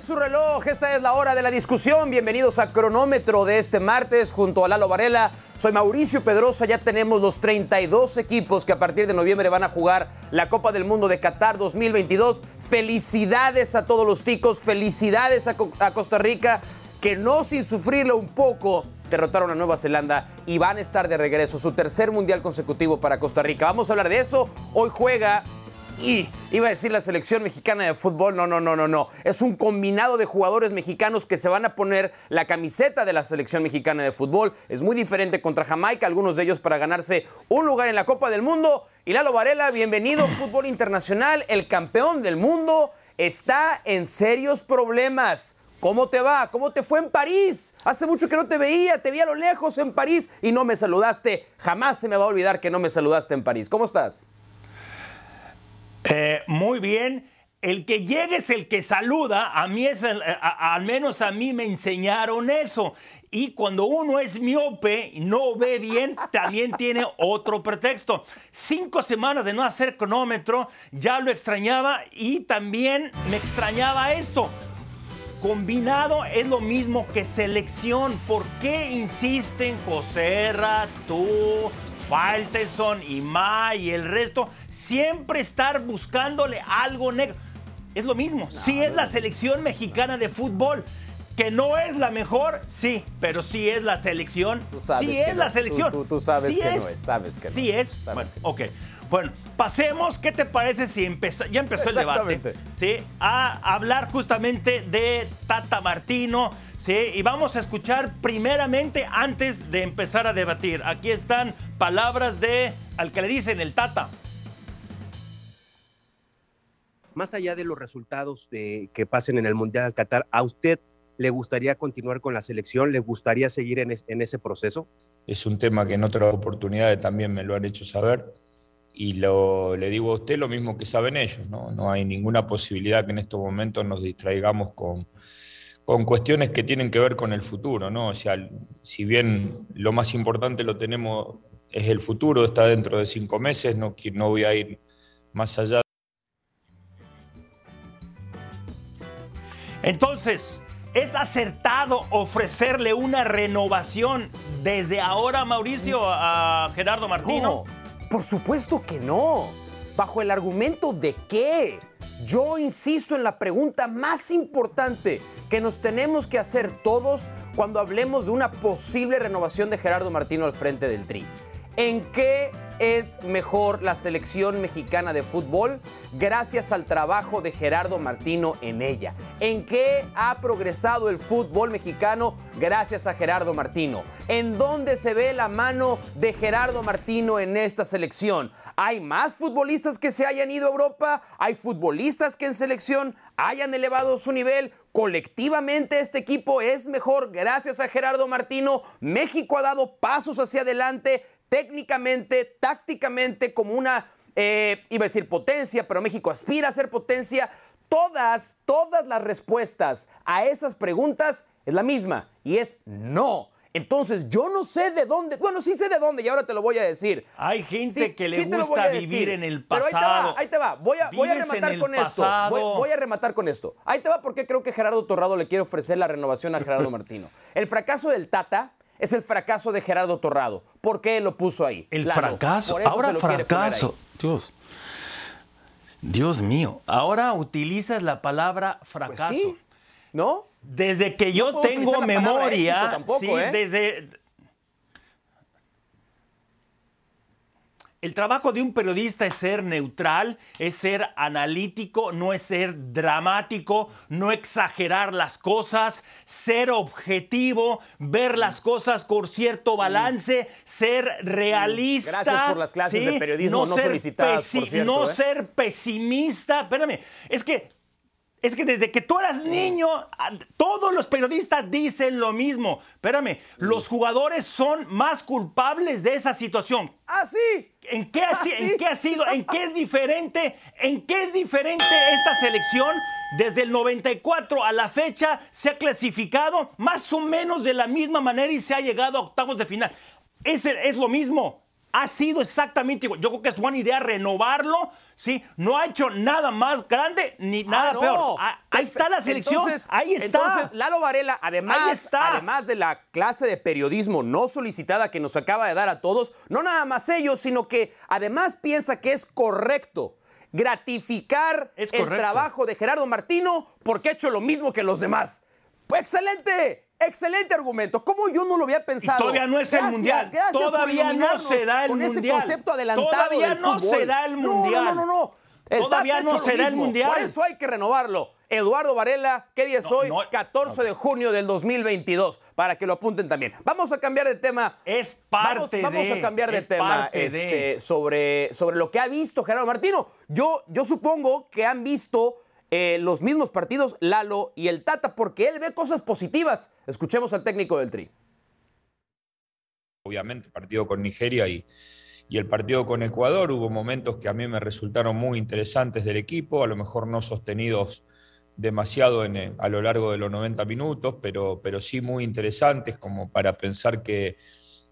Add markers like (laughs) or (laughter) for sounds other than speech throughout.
Su reloj, esta es la hora de la discusión. Bienvenidos a Cronómetro de este martes junto a Lalo Varela. Soy Mauricio Pedrosa, ya tenemos los 32 equipos que a partir de noviembre van a jugar la Copa del Mundo de Qatar 2022. Felicidades a todos los ticos, felicidades a, a Costa Rica, que no sin sufrirlo un poco derrotaron a Nueva Zelanda y van a estar de regreso, su tercer mundial consecutivo para Costa Rica. Vamos a hablar de eso. Hoy juega y iba a decir la selección mexicana de fútbol, no, no, no, no, no. Es un combinado de jugadores mexicanos que se van a poner la camiseta de la selección mexicana de fútbol. Es muy diferente contra Jamaica, algunos de ellos para ganarse un lugar en la Copa del Mundo. Y Lalo Varela, bienvenido, (coughs) fútbol internacional, el campeón del mundo está en serios problemas. ¿Cómo te va? ¿Cómo te fue en París? Hace mucho que no te veía, te vi a lo lejos en París y no me saludaste. Jamás se me va a olvidar que no me saludaste en París. ¿Cómo estás? Eh, muy bien. El que llegue es el que saluda. A mí es, el- a- al menos a mí me enseñaron eso. Y cuando uno es miope y no ve bien, también (laughs) tiene otro pretexto. Cinco semanas de no hacer cronómetro, ya lo extrañaba y también me extrañaba esto. Combinado es lo mismo que selección. ¿Por qué insisten Joserra, tú, Falterson, Ima y el resto? Siempre estar buscándole algo negro. Es lo mismo. sí es la selección mexicana de fútbol. Que no es la mejor, sí, pero sí es la selección. Tú sabes sí que es la no. selección. Tú- tú- tú sabes Sí que no es, sabes que no. Sí es. Sabes Bueno, no. ok. Bueno, pasemos. ¿Qué te parece si empezó, ya empezó el debate? ¿sí? a hablar justamente de Tata Martino. ¿sí? Y vamos a escuchar primeramente antes de empezar a debatir. Aquí están palabras de al que le dicen el Tata. Más allá de los resultados de- que pasen en el Mundial Qatar, ¿a usted le gustaría continuar con la selección? ¿Le gustaría seguir en, es- en ese proceso? es un tema que en otras oportunidades también me lo han hecho saber y le digo a usted lo mismo que saben ellos, ¿no? No hay ninguna posibilidad que en estos momentos nos distraigamos con, con cuestiones que tienen que ver con el futuro, ¿no? O sea, si bien lo más importante lo tenemos es el futuro, está dentro de cinco meses, no, no voy a ir más allá Entonces, ¿es acertado ofrecerle una renovación desde ahora, Mauricio, a Gerardo Martino? No, por supuesto que no. ¿Bajo el argumento de qué? Yo insisto en la pregunta más importante que nos tenemos que hacer todos cuando hablemos de una posible renovación de Gerardo Martino al frente del Tri. ¿En qué es mejor la selección mexicana de fútbol gracias al trabajo de Gerardo Martino en ella? ¿En qué ha progresado el fútbol mexicano gracias a Gerardo Martino? ¿En dónde se ve la mano de Gerardo Martino en esta selección? ¿Hay más futbolistas que se hayan ido a Europa? ¿Hay futbolistas que en selección hayan elevado su nivel? Colectivamente este equipo es mejor gracias a Gerardo Martino. México ha dado pasos hacia adelante técnicamente, tácticamente, como una, eh, iba a decir potencia, pero México aspira a ser potencia. Todas, todas las respuestas a esas preguntas es la misma y es no. Entonces yo no sé de dónde, bueno, sí sé de dónde y ahora te lo voy a decir. Hay gente Sí, que le sí gusta decir. vivir en el Pero ahí te va, pasado. ahí te va. Voy a, voy rematar con esto. pasado. Voy, voy a rematar con esto. Ahí te va porque creo que Gerardo Torrado le quiere ofrecer la renovación a Gerardo (laughs) Martino. El fracaso del Tata es el fracaso de Gerardo Torrado. ¿Por qué lo puso ahí? El Lalo, fracaso. Ahora fracaso. Dios. Dios mío. Ahora utilizas la palabra fracaso. Pues sí, ¿no? Desde que yo No tengo memoria, tampoco, sí, ¿eh? desde el trabajo de un periodista es ser neutral, es ser analítico, no es ser dramático, no exagerar las cosas, ser objetivo, ver las cosas con cierto balance, ser realista. Gracias por las clases de periodismo no ser solicitadas, por pesi- cierto, No ¿eh? ser pesimista. Espérame, es que es que desde que tú eras niño, todos los periodistas dicen lo mismo. Espérame, los jugadores son más culpables de esa situación. ¡Ah, sí! ¿En qué, ha, ¿Ah, qué ha sido? ¿En qué es diferente? ¿En qué es diferente esta selección? Desde el 94 a la fecha se ha clasificado más o menos de la misma manera y se ha llegado a octavos de final. Es, es lo mismo. Ha sido exactamente igual. Yo creo que es buena idea renovarlo. ¿sí? No ha hecho nada más grande ni nada Ah, no. peor. Ah, ahí está la selección. Entonces- ahí está. Entonces, Lalo Varela, además, está. además de la clase de periodismo no solicitada que nos acaba de dar a todos, no nada más ellos, sino que además piensa que es correcto gratificar Es el correcto. trabajo de Gerardo Martino porque ha hecho lo mismo que los demás. Pues, ¡Excelente! Excelente argumento. ¿Cómo yo no lo había pensado? todavía no es el Mundial. gracias Todavía no se da el con ese Mundial. concepto adelantado Todavía del no fútbol. se da el Mundial. No, no, no, no. El Todavía no se da el. Mundial. Por eso hay que renovarlo. Eduardo Varela, ¿qué día es No, hoy? no. 14 de junio del 2022, para que lo apunten también. Vamos a cambiar de tema. Es Vamos, parte vamos de. a cambiar de tema de. este, sobre, sobre lo que ha visto Gerardo Martino. Yo, yo supongo que han visto eh, los mismos partidos Lalo y el Tata, porque él ve cosas positivas. Escuchemos al técnico del Tri. obviamente, partido con Nigeria y, y el partido con Ecuador. Hubo momentos que a mí me resultaron muy interesantes del equipo, a lo mejor no sostenidos demasiado en, eh, a lo largo de los 90 minutos, pero, pero sí muy interesantes como para pensar que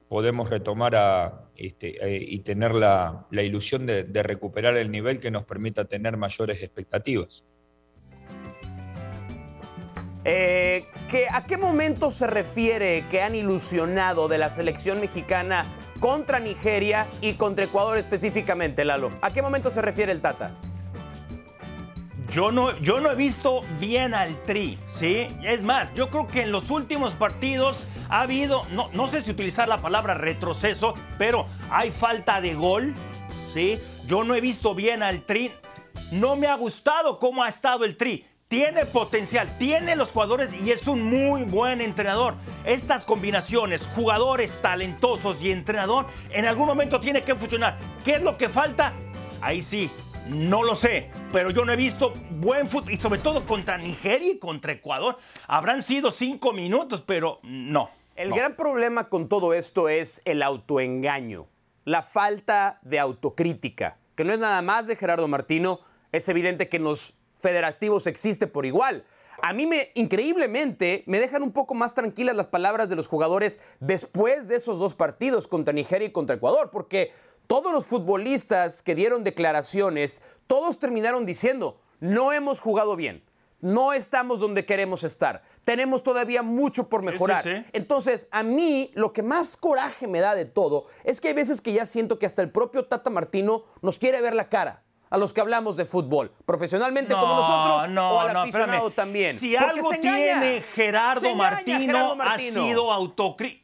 podemos retomar a, este, eh, y tener la, la ilusión de, de recuperar el nivel que nos permita tener mayores expectativas. Eh, ¿que- ¿A qué momento se refiere que han ilusionado de la selección mexicana contra Nigeria y contra Ecuador específicamente, Lalo? ¿A qué momento se refiere el Tata? Yo no, yo no he visto bien al Tri, ¿sí? Es más, yo creo que en los últimos partidos ha habido, no, no sé si utilizar la palabra retroceso, pero hay falta de gol, ¿sí? Yo no he visto bien al Tri. No me ha gustado cómo ha estado el Tri. Tiene potencial, tiene los jugadores y es un muy buen entrenador. Estas combinaciones, jugadores talentosos y entrenador, en algún momento tiene que funcionar. ¿Qué es lo que falta? Ahí sí, no lo sé, pero yo no he visto buen fútbol y sobre todo contra Nigeria y contra Ecuador. Habrán sido cinco minutos, pero no. El no. gran problema con todo esto es el autoengaño, la falta de autocrítica, que no es nada más de Gerardo Martino, es evidente que en los federativos existe por igual. A mí me, increíblemente, me dejan un poco más tranquilas las palabras de los jugadores después de esos dos partidos contra Nigeria y contra Ecuador, porque todos los futbolistas que dieron declaraciones, todos terminaron diciendo, no hemos jugado bien, no estamos donde queremos estar, tenemos todavía mucho por mejorar. sí. Entonces, a mí lo que más coraje me da de todo es que hay veces que ya siento que hasta el propio Tata Martino nos quiere ver la cara a los que hablamos de fútbol, profesionalmente como nosotros no, o al no, aficionado espérame. también. Si Porque algo tiene Gerardo Martino, Gerardo Martino. ha sido autocrítico.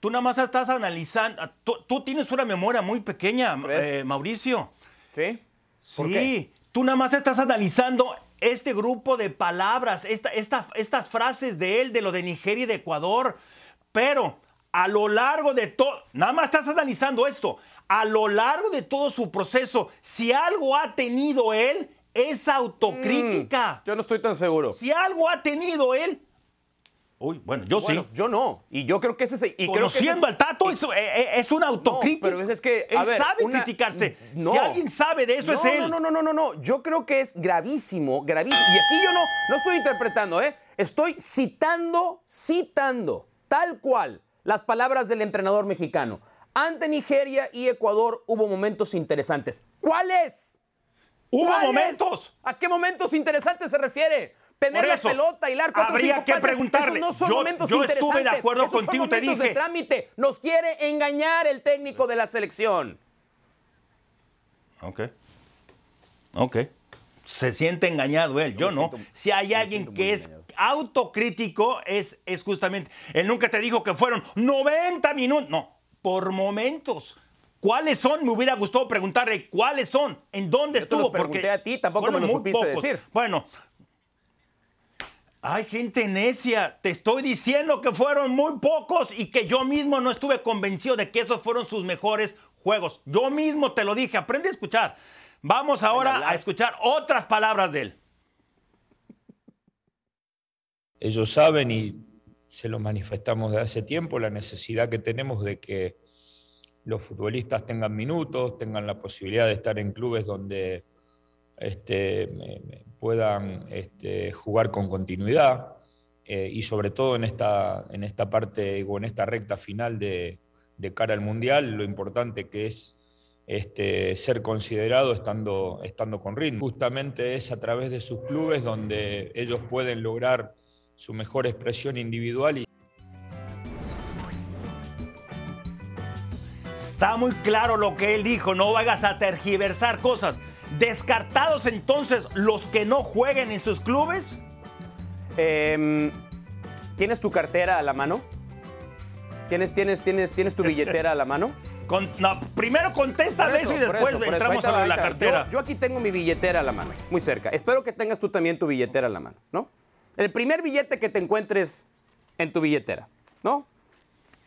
Tú nada más estás analizando. Tú, tú tienes una memoria muy pequeña, eh, Mauricio. ¿Sí? ¿Por sí, qué? tú nada más estás analizando este grupo de palabras, esta, esta- estas frases de él, de lo de Nigeria y de Ecuador. Pero a lo largo de todo, nada más estás analizando esto, a lo largo de todo su proceso, si algo ha tenido él, es autocrítica. Yo no estoy tan seguro. Si algo ha tenido él. Uy, bueno, yo Bueno, sí. yo no. Y yo creo que ese es. Y creo que ese Conociendo es- al Tato, es, eh, es una autocrítica. pero es que, él ver, sabe una- criticarse. No. Si alguien sabe de eso, no, es él. No, no, no, no, no, no. Yo creo que es gravísimo, gravísimo. Y aquí yo no, no estoy interpretando, ¿eh? Estoy citando, citando, tal cual, las palabras del entrenador mexicano. Ante Nigeria y Ecuador hubo momentos interesantes. ¿Cuáles? Hubo ¿Cuáles? momentos. ¿A qué momentos interesantes se refiere? Tener la pelota, hilar cuatro habría cinco que pases, preguntarle. Esos no son Yo- momentos yo estuve de interesantes. acuerdo Esos son contigo, te momentos de dije. trámite. Nos quiere engañar el técnico de la selección. Ok. Ok. Se siente engañado él, yo, no. siento- si hay alguien que es engañado. Autocrítico, es, es justamente. Él nunca te dijo que fueron 90 minutos. No. por momentos. ¿Cuáles son? Me hubiera gustado preguntarle cuáles son, en dónde Yo te estuvo. los pregunté a ti, tampoco me lo supiste pocos. decir. Bueno, hay gente necia. Te estoy diciendo que fueron muy pocos y que yo mismo no estuve convencido de que esos fueron sus mejores juegos. Yo mismo te lo dije. Aprende a escuchar. Vamos ahora a escuchar otras palabras de él. Ellos saben y se lo manifestamos de hace tiempo, la necesidad que tenemos de que los futbolistas tengan minutos, tengan la posibilidad de estar en clubes donde este, puedan este, jugar con continuidad eh, y sobre todo en esta, en esta parte o en esta recta final de, de cara al Mundial, lo importante que es este, ser considerado estando, estando con ritmo. Justamente es a través de sus clubes donde ellos pueden lograr su mejor expresión individual y Está muy claro lo que él dijo. No vayas a tergiversar cosas. Descartados entonces los que no jueguen en sus clubes. Em, ¿Tienes tu cartera a la mano? ¿Tienes, tienes, tienes, ¿Tienes tu billetera a la mano? (laughs) Con- no, primero contesta Por eso, y después eso, eso. entramos a la cartera. Yo, yo aquí tengo mi billetera a la mano, muy cerca. Espero que tengas tú también tu billetera a la mano, ¿no? El primer billete que te encuentres en tu billetera, ¿no?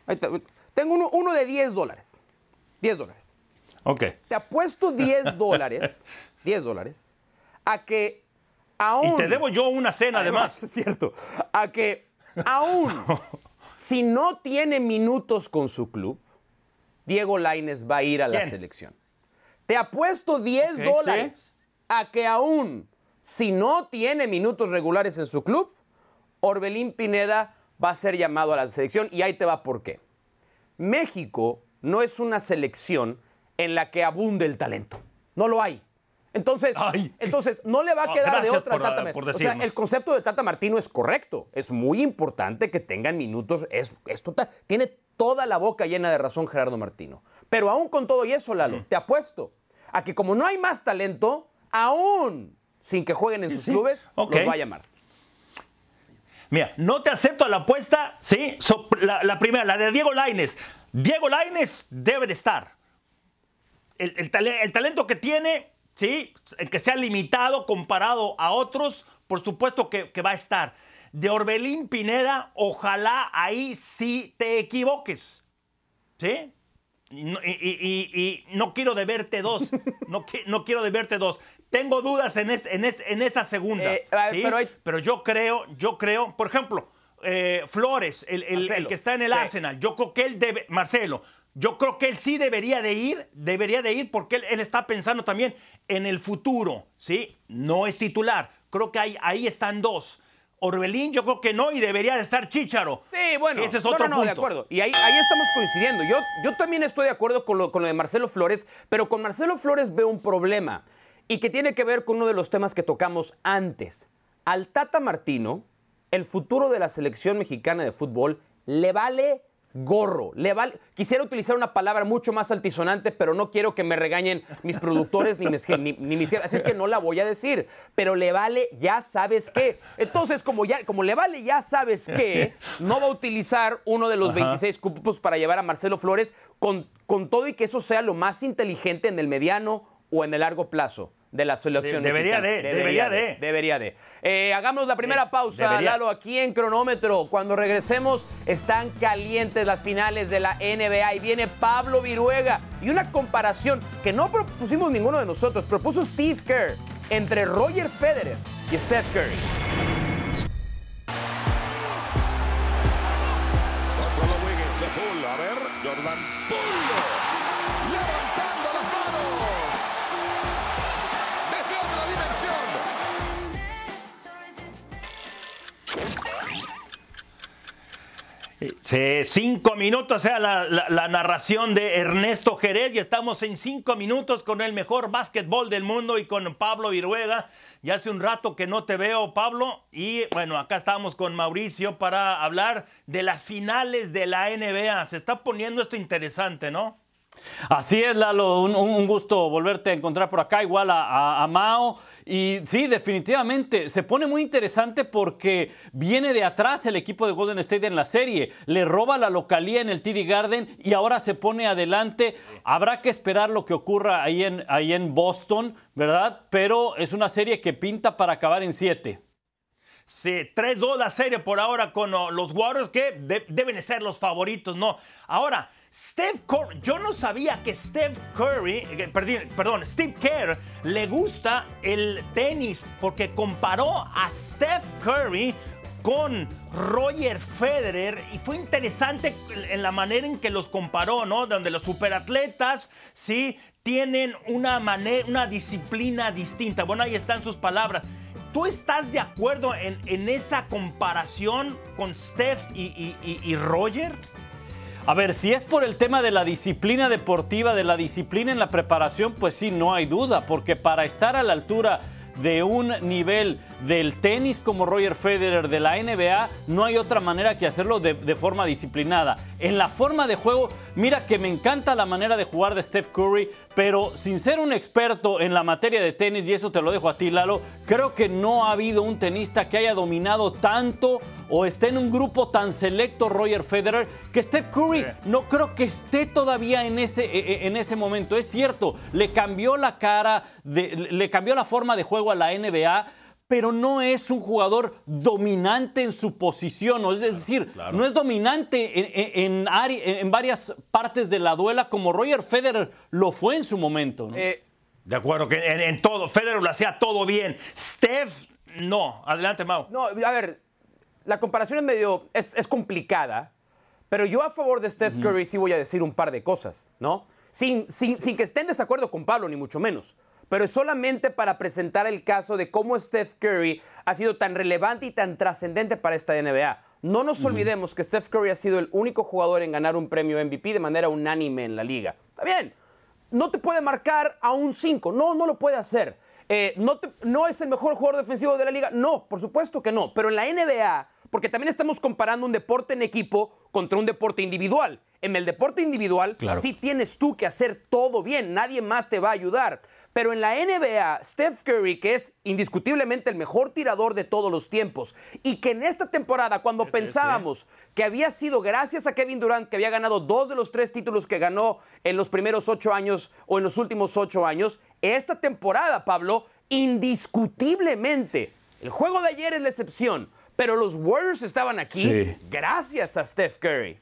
Ahí te- tengo uno, uno de 10 dólares. 10 dólares. Ok. Te apuesto 10 (laughs) dólares, 10 dólares, a que aún... Y te debo yo una cena además. (laughs) Es cierto. A que aún (laughs) si no tiene minutos con su club, Diego Laines va a ir a la ¿Quién? selección. Te apuesto 10 Ok, dólares a que aún si no tiene minutos regulares en su club, Orbelín Pineda va a ser llamado a la selección y ahí te va por qué. México no es una selección en la que abunde el talento. No lo hay. Entonces, Ay. entonces no le va a quedar de otra por, Tata ah, Mar- por O sea, el concepto de Tata Martino es correcto. Es muy importante que tengan minutos. Es, es total- tiene toda la boca llena de razón Gerardo Martino. Pero aún con todo y eso, Lalo, Mm. te apuesto a que como no hay más talento, aún sin que jueguen en sus sí. clubes, Ok. los va a llamar. Mira, no te acepto la apuesta, ¿sí? So- la, la primera, la de Diego Laines. Diego Laines debe de estar. El, el tale- el talento que tiene, ¿sí? El que sea limitado comparado a otros, por supuesto que, que va a estar. De Orbelín Pineda, ojalá ahí sí te equivoques. ¿Sí? Y no, y- y- y- y no quiero deberte dos. No, no quiero deberte dos. Tengo dudas en, es- en, es- en esa segunda. Eh, pero hay- Pero yo creo, yo creo, por ejemplo, eh, Flores, el, el- Marcelo, el que está en el sí. Arsenal, yo creo que él debe, Marcelo, yo creo que él sí debería de ir, debería de ir porque él, él está pensando también en el futuro, ¿sí? No es titular. Creo que ahí, ahí están dos. Orbelín, yo creo que no, y debería de estar Chícharo. Sí, bueno. Ese es no, otro no, no, de punto. acuerdo. Y ahí, ahí estamos coincidiendo. Yo, yo también estoy de acuerdo con lo, con lo de Marcelo Flores, pero con Marcelo Flores veo un problema y que tiene que ver con uno de los temas que tocamos antes. Al Tata Martino, el futuro de la selección mexicana de fútbol le vale gorro. Le vale, quisiera utilizar una palabra mucho más altisonante, pero no quiero que me regañen mis productores ni mis, ni, ni mis Así es que no la voy a decir. Pero le vale, ya sabes qué. Entonces, como, ya, como le vale, ya sabes qué, no va a utilizar uno de los 26 cupos para llevar a Marcelo Flores con, con todo y que eso sea lo más inteligente en el mediano o en el largo plazo de la selección. De- debería mexicana. de, debería de. Debería de. Eh, hagamos la primera Sí, pausa, debería. Lalo, aquí en cronómetro. Cuando regresemos, están calientes las finales de la NBA y viene Pablo Viruega. Y una comparación que no propusimos ninguno de nosotros, propuso Steve Kerr entre Roger Federer y Steph Curry. Jordan Poole. Sí, cinco minutos, sea la, la- la narración de Ernesto Jerez y estamos en cinco minutos con el mejor básquetbol del mundo y con Pablo Viruega. Ya hace un rato que no te veo, Pablo, y bueno, acá estamos con Mauricio para hablar de las finales de la NBA. Se está poniendo esto interesante, ¿no? Así es, Lalo, un, gusto volverte a encontrar por acá, igual a, a, a, Mao. Y sí, definitivamente, se pone muy interesante porque viene de atrás el equipo de Golden State en la serie, le roba la localía en el TD Garden y ahora se pone adelante. Habrá que esperar lo que ocurra ahí en, ahí en Boston, ¿verdad? Pero es una serie que pinta para acabar en siete. Sí, 3-2 la serie por ahora con uh, los Warriors que de deben ser los favoritos, ¿no? Ahora, Steph Curry, yo no sabía que Steph Curry, eh, perdón, Steve Kerr le gusta el tenis porque comparó a Steph Curry con Roger Federer y fue interesante en la manera en que los comparó, ¿no? Donde los superatletas, sí, tienen una una disciplina distinta. Bueno, ahí están sus palabras. ¿Tú estás de acuerdo en, en esa comparación con Steph y, y, y, y Roger? A ver, si es por el tema de la disciplina deportiva, de la disciplina en la preparación, pues sí, no hay duda, porque para estar a la altura de un nivel del tenis como Roger Federer de la NBA, no hay otra manera que hacerlo de, de, forma disciplinada. En la forma de juego, mira que me encanta la manera de jugar de Steph Curry, pero sin ser un experto en la materia de tenis, y eso te lo dejo a ti, Lalo, creo que no ha habido un tenista que haya dominado tanto o esté en un grupo tan selecto Roger Federer que Steph Curry no creo que esté todavía en ese, en ese momento. Es cierto, le cambió la cara, de, le cambió la forma de juego a la NBA, pero no es un jugador dominante en su posición, es decir, claro. no es dominante en, en, en, en, varias partes de la duela como Roger Federer lo fue en su momento. ¿no? Eh, de acuerdo, que en, todo, Federer lo hacía todo bien. Steph, no. Adelante, Mau. No, a ver, la comparación es medio, es, es complicada, pero yo a favor de Steph Curry sí voy a decir un par de cosas, ¿no? Sin, sin, sin que esté en desacuerdo con Pablo, ni mucho menos pero es solamente para presentar el caso de cómo Steph Curry ha sido tan relevante y tan trascendente para esta NBA. No nos olvidemos que Steph Curry ha sido el único jugador en ganar un premio MVP de manera unánime en la liga. Está bien, no te puede marcar a un 5, no, no lo puede hacer. Eh, no, te, no es el mejor jugador defensivo de la liga, no, por supuesto que no, pero en la NBA, porque también estamos comparando un deporte en equipo contra un deporte individual. En el deporte individual claro. sí tienes tú que hacer todo bien, nadie más te va a ayudar. Pero en la NBA, Steph Curry, que es indiscutiblemente el mejor tirador de todos los tiempos, y que en esta temporada, cuando pensábamos que había sido gracias a Kevin Durant, que había ganado dos de los tres títulos que ganó en los primeros ocho años o en los últimos ocho años, esta temporada, Pablo, indiscutiblemente, el juego de ayer es la excepción, pero los Warriors estaban aquí sí. gracias a Steph Curry.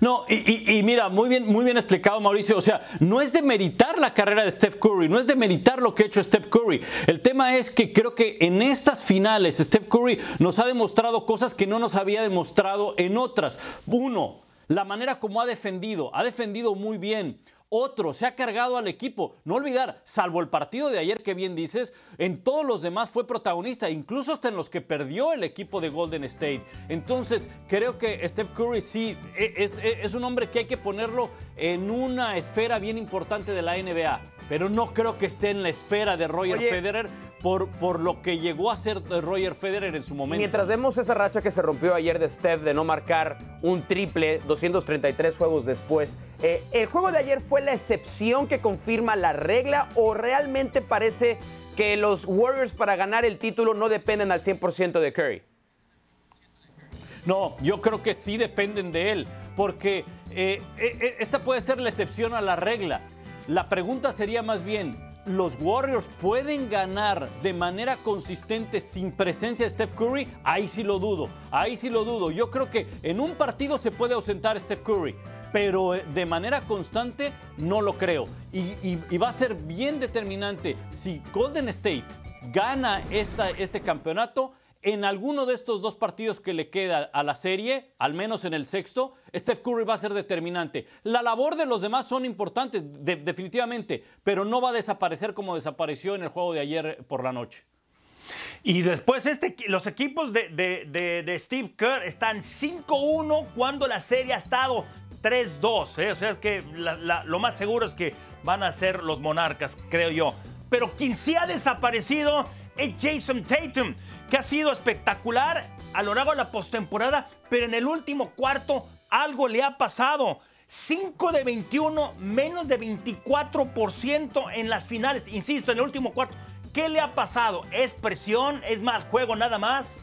No, y, mira, muy bien, muy bien explicado Mauricio, o sea, no es de meritar la carrera de Steph Curry, no es de meritar lo que ha hecho Steph Curry. El tema es que creo que en estas finales Steph Curry nos ha demostrado cosas que no nos había demostrado en otras. Uno, la manera como ha defendido, ha defendido muy bien otro, se ha cargado al equipo. No olvidar, salvo el partido de ayer que bien dices, en todos los demás fue protagonista, incluso hasta en los que perdió el equipo de Golden State. Entonces, creo que Steph Curry sí es, es, es un hombre que hay que ponerlo en una esfera bien importante de la NBA, pero no creo que esté en la esfera de Roger Oye, Federer por, por, lo que llegó a ser Roger Federer en su momento. Mientras vemos esa racha que se rompió ayer de Steph de no marcar un triple 233 juegos después, eh, ¿el juego de ayer fue la excepción que confirma la regla o realmente parece que los Warriors para ganar el título no dependen al 100% de Curry? No, yo creo que sí dependen de él, porque eh, eh, esta puede ser la excepción a la regla. La pregunta sería más bien, ¿los Warriors pueden ganar de manera consistente sin presencia de Steph Curry? Ahí sí lo dudo, ahí sí lo dudo. Yo creo que en un partido se puede ausentar Steph Curry, pero de manera constante no lo creo. Y va a ser bien determinante si Golden State gana esta, este campeonato en alguno de estos dos partidos que le queda a la serie, al menos en el sexto, Steph Curry va a ser determinante. La labor de los demás son importantes, de, definitivamente, pero no va a desaparecer como desapareció en el juego de ayer por la noche. Y después este, los equipos de, Steve Kerr están 5-1 cuando la serie ha estado 3-2. ¿eh? O sea, es que lo más seguro es que van a ser los monarcas, creo yo. Pero quien sí ha desaparecido es Jason Tatum que ha sido espectacular a lo largo de la postemporada, pero en el último cuarto algo le ha pasado. 5 de 21, menos de 24% en las finales. Insisto, en el último cuarto. ¿Qué le ha pasado? ¿Es presión? ¿Es más juego nada más?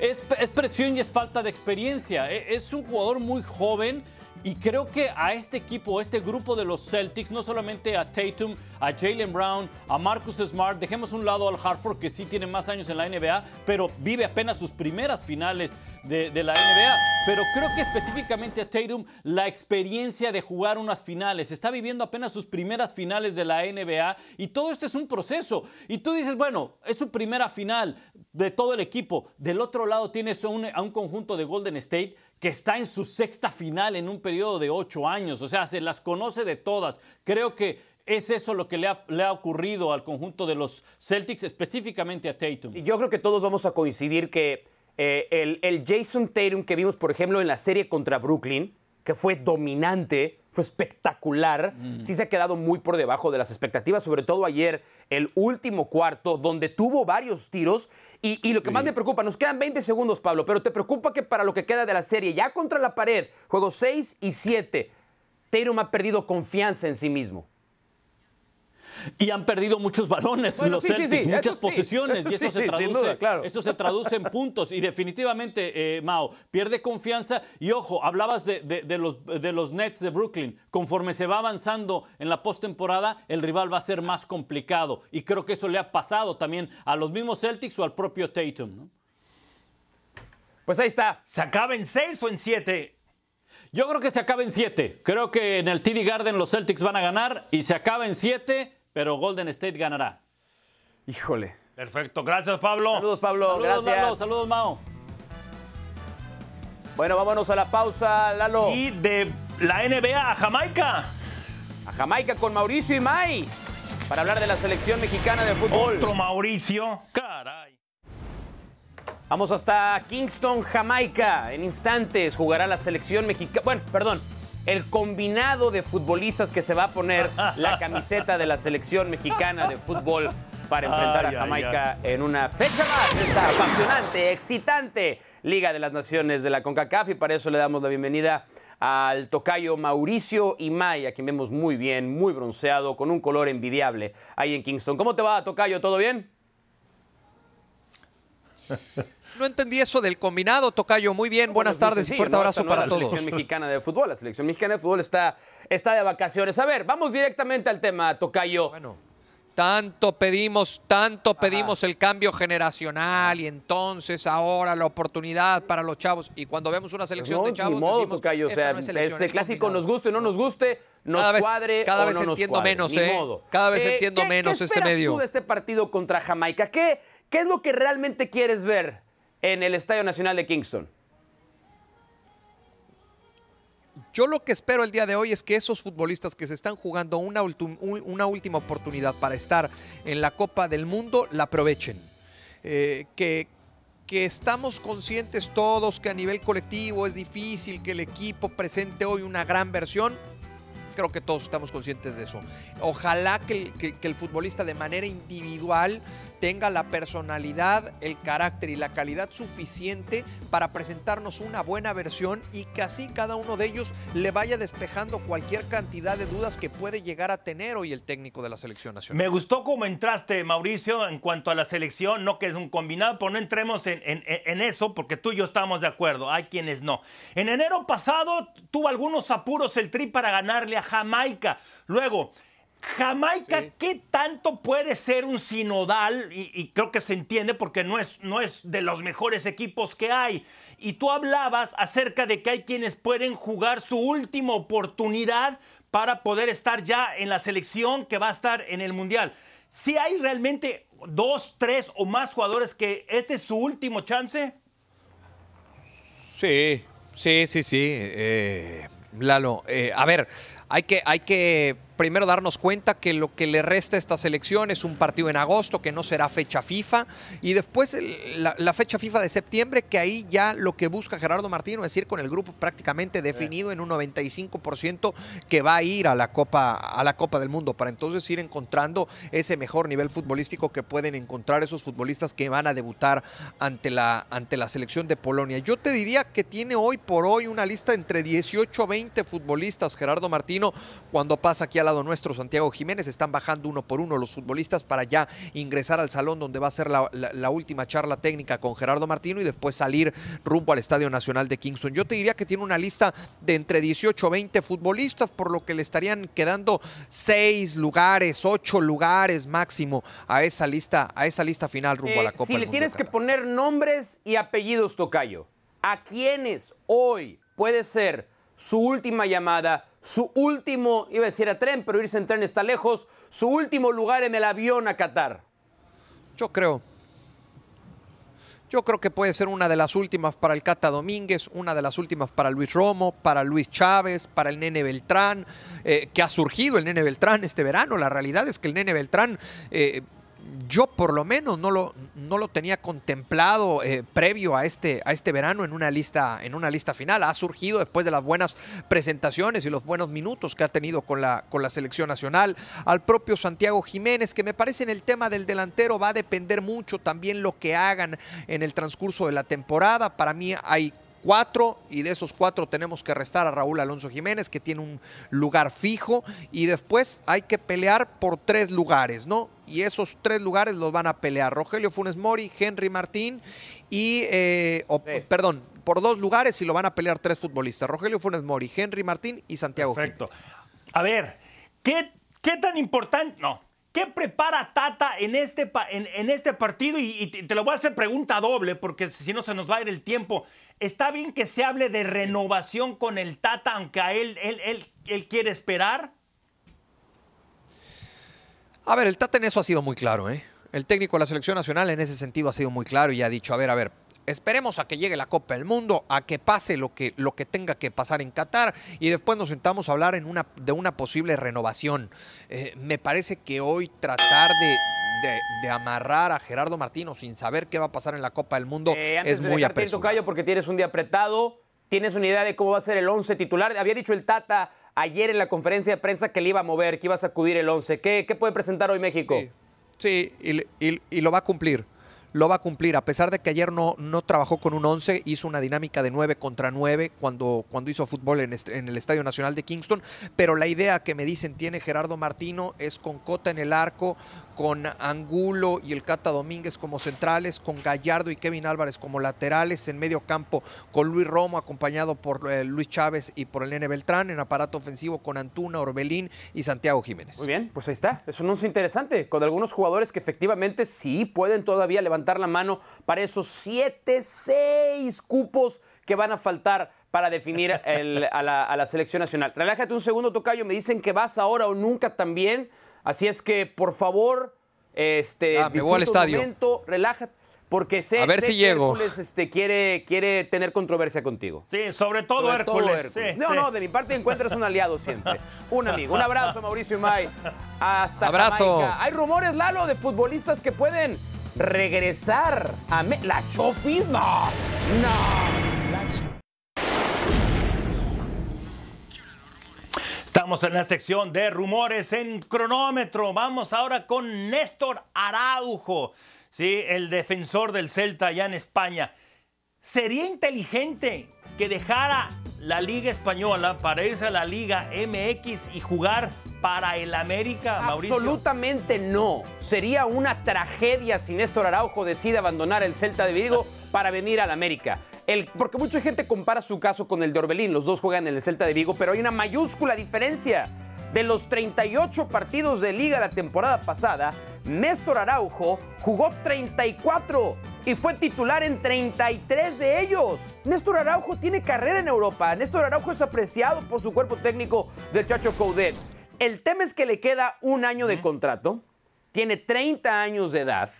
Es, es presión y es falta de experiencia. E- Es un jugador muy joven y creo que a este equipo, a este grupo de los Celtics, no solamente a Tatum, a Jalen Brown, a Marcus Smart, dejemos un lado al Hartford que sí tiene más años en la NBA, pero vive apenas sus primeras finales de, la NBA. Pero creo que específicamente a Tatum, la experiencia de jugar unas finales, está viviendo apenas sus primeras finales de la NBA y todo esto es un proceso. Y tú dices, bueno, es su primera final de todo el equipo. Del otro lado tienes a un, conjunto de Golden State que está en su sexta final en un periodo de ocho años. O sea, se las conoce de todas. Creo que es eso lo que le ha, le ha ocurrido al conjunto de los Celtics, específicamente a Tatum. Y yo creo que todos vamos a coincidir que eh, el, el Jason Tatum que vimos, por ejemplo, en la serie contra Brooklyn, que fue dominante, fue espectacular, sí se ha quedado muy por debajo de las expectativas, sobre todo ayer, el último cuarto, donde tuvo varios tiros. Y, y lo que más me preocupa, nos quedan 20 segundos, Pablo, pero te preocupa que para lo que queda de la serie, ya contra la pared, juegos 6 y 7, Tatum ha perdido confianza en sí mismo. Y han perdido muchos balones Bueno, los sí, Celtics, sí, muchas posesiones y eso se traduce, duda, claro. eso se traduce en puntos y definitivamente eh, Mao pierde confianza y ojo, hablabas de, de- de los, de los Nets de Brooklyn, conforme se va avanzando en la postemporada el rival va a ser más complicado y creo que eso le ha pasado también a los mismos Celtics o al propio Tatum. ¿no? Pues ahí está. ¿Se acaba en 6 o en 7? Yo creo que se acaba en siete. Creo que en el TD Garden los Celtics van a ganar y se acaba en siete, pero Golden State ganará. Híjole. Perfecto, gracias Pablo. Saludos, Pablo. Saludos, Gracias. Lalo. Saludos, Mao. Bueno, vámonos a la pausa, Lalo. Y de la NBA a Jamaica. A Jamaica con Mauricio y May para hablar de la selección mexicana de fútbol. Otro Mauricio. Caray. Vamos hasta Kingston, Jamaica. En instantes jugará la selección mexicana. Bueno, perdón. El combinado de futbolistas que se va a poner la camiseta de la selección mexicana de fútbol para enfrentar Ay, a ay, Jamaica en una fecha más de esta apasionante, excitante Liga de las Naciones de la CONCACAF. Y para eso le damos la bienvenida al tocayo Mauricio Imay, a quien vemos muy bien, muy bronceado, con un color envidiable ahí en Kingston. ¿Cómo te va, tocayo? ¿Todo bien? (laughs) No entendí eso del combinado, Tocayo. Muy bien, buenas Bueno, tardes y sí, fuerte no, abrazo no para la todos. selección mexicana de fútbol. La selección mexicana de fútbol está, está de vacaciones. A ver, vamos directamente al tema, Tocayo. Bueno, tanto pedimos, tanto pedimos el cambio generacional y entonces ahora la oportunidad para los chavos. Y cuando vemos una selección no, de chavos, modo, decimos, Tocayo. O "Esta sea, no es selección, ese es clásico combinado". nos guste o no nos guste, nos Cada vez- cuadre cada o vez no entiendo menos, ¿eh? modo. Cada vez entiendo ¿qué- menos ¿qué este medio. tú de este partido contra Jamaica? ¿Qué, ¿Qué es lo que realmente quieres ver en el Estadio Nacional de Kingston? Yo lo que espero el día de hoy es que esos futbolistas que se están jugando una, última oportunidad para estar en la Copa del Mundo la aprovechen. Eh, que, que estamos conscientes todos que a nivel colectivo es difícil que el equipo presente hoy una gran versión. Creo que todos estamos conscientes de eso. Ojalá que el futbolista de manera individual tenga la personalidad, el carácter y la calidad suficiente para presentarnos una buena versión y que así cada uno de ellos le vaya despejando cualquier cantidad de dudas que puede llegar a tener hoy el técnico de la selección nacional. Me gustó cómo entraste, Mauricio, en cuanto a la selección, no que es un combinado, pero no entremos en, eso porque tú y yo estamos de acuerdo, hay quienes no. En enero pasado tuvo algunos apuros el Tri para ganarle a Jamaica. Luego, Jamaica, ¿qué tanto puede ser un sinodal? Y, y creo que se entiende porque no es, no es de los mejores equipos que hay. Y tú hablabas acerca de que hay quienes pueden jugar su última oportunidad para poder estar ya en la selección que va a estar en el Mundial. Si hay realmente dos, tres o más jugadores que este es su último chance. Sí, sí, sí, sí. eh, Lalo, eh, a ver, hay que, hay que primero darnos cuenta que lo que le resta a esta selección es un partido en agosto, que no será fecha FIFA, y después la, la fecha FIFA de septiembre, que ahí ya lo que busca Gerardo Martino es ir con el grupo prácticamente definido en un 95% que va a ir a la Copa a la Copa del Mundo para entonces ir encontrando ese mejor nivel futbolístico que pueden encontrar esos futbolistas que van a debutar ante la ante la selección de Polonia. Yo te diría que tiene hoy por hoy una lista entre 18 a 20 futbolistas Gerardo Martino cuando pasa aquí al lado nuestro Santiago Jiménez están bajando uno por uno los futbolistas para ya ingresar al salón donde va a ser la, la- la última charla técnica con Gerardo Martino y después salir rumbo al Estadio Nacional de Kingston. Yo te diría que tiene una lista de entre 18 a 20 futbolistas, por lo que le estarían quedando seis lugares, ocho lugares máximo a esa lista, a esa lista final rumbo a la Eh, Copa si del le Mundo tienes que poner nombres y apellidos, Tocayo, ¿a quiénes hoy puede ser su última llamada, su último, iba a decir a tren, pero irse en tren está lejos, su último lugar en el avión a Qatar? Yo creo. Yo creo que puede ser una de las últimas para el Cata Domínguez, una de las últimas para Luis Romo, para Luis Chávez, para el Nene Beltrán, eh, que ha surgido el Nene Beltrán este verano. La realidad es que el Nene Beltrán, eh, yo por lo menos no lo, no lo tenía contemplado eh, previo a este, a este verano en una, lista, en una lista final. Ha surgido después de las buenas presentaciones y los buenos minutos que ha tenido con la, con la selección nacional. Al propio Santiago Jiménez, que me parece en el tema del delantero va a depender mucho también lo que hagan en el transcurso de la temporada. Para mí hay cuatro y de esos cuatro tenemos que restar a Raúl Alonso Jiménez que tiene un lugar fijo y después hay que pelear por tres lugares, ¿no? Y esos tres lugares los van a pelear Rogelio Funes Mori, Henry Martín y, eh, perdón, por dos lugares y lo van a pelear tres futbolistas, Rogelio Funes Mori, Henry Martín y Santiago Perfecto. A ver, ¿qué, qué tan importante? No. ¿Qué prepara Tata en este, en, este partido? Y, te lo voy a hacer pregunta doble, porque si no se nos va a ir el tiempo. ¿Está bien que se hable de renovación con el Tata, aunque a él, él, él, él quiere esperar? A ver, el Tata en eso ha sido muy claro, ¿eh? El técnico de la selección nacional en ese sentido ha sido muy claro y ha dicho, a ver, a ver, esperemos a que llegue la Copa del Mundo, a que pase lo que, lo que tenga que pasar en Qatar y después nos sentamos a hablar en una, de una posible renovación. Eh, me parece que hoy tratar de, de- de amarrar a Gerardo Martino sin saber qué va a pasar en la Copa del Mundo Eh, antes es de muy apresurado. Tocayo, porque tienes un día apretado, tienes una idea de cómo va a ser el 11 titular. Había dicho el Tata ayer en la conferencia de prensa que le iba a mover, que iba a sacudir el 11. ¿Qué, qué puede presentar hoy México? Sí, sí, y, le- y- y lo va a cumplir. Lo va a cumplir, a pesar de que ayer no, no trabajó con un 11, hizo una dinámica de 9 contra 9 cuando, cuando hizo fútbol en, el Estadio Nacional de Kingston, pero la idea que me dicen tiene Gerardo Martino es con Cota en el arco, con Angulo y el Cata Domínguez como centrales, con Gallardo y Kevin Álvarez como laterales, en medio campo con Luis Romo acompañado por eh, Luis Chávez y por el Nene Beltrán, en aparato ofensivo con Antuna, Orbelín y Santiago Jiménez. Muy bien, pues ahí está. Es un once interesante, con algunos jugadores que efectivamente sí pueden todavía levantar la mano para esos siete, seis cupos que van a faltar para definir el- a, la, a la selección nacional. Relájate un segundo, Tocayo. Me dicen que vas ahora o nunca también. Así es que, por favor, este, Ah, me voy al estadio. momento, relájate. Porque sé, A ver sé si que llego. Hércules este, quiere, quiere tener controversia contigo. Sí, sobre todo Sobre todo Hércules. Sí, no, sí. no, de mi parte encuentras un aliado siempre. Un amigo. Un abrazo, Mauricio May. Hasta Abrazo. Jamaica. Hay rumores, Lalo, de futbolistas que pueden regresar a la Chofis. No, no. Estamos en la sección de rumores en cronómetro. Vamos ahora con Néstor Araujo, ¿sí? el defensor del Celta allá en España. ¿Sería inteligente que dejara la Liga Española para irse a la Liga MX y jugar para el América, Mauricio? Absolutamente no. Sería una tragedia si Néstor Araujo decide abandonar el Celta de Vigo para venir al América. Porque mucha gente compara su caso con el de Orbelín. Los dos juegan en el Celta de Vigo, pero hay una mayúscula diferencia. De los 38 partidos de liga la temporada pasada, Néstor Araujo jugó 34 y fue titular en 33 de ellos. Néstor Araujo tiene carrera en Europa. Néstor Araujo es apreciado por su cuerpo técnico del Chacho Coudet. El tema es que le queda un año de contrato, tiene 30 años de edad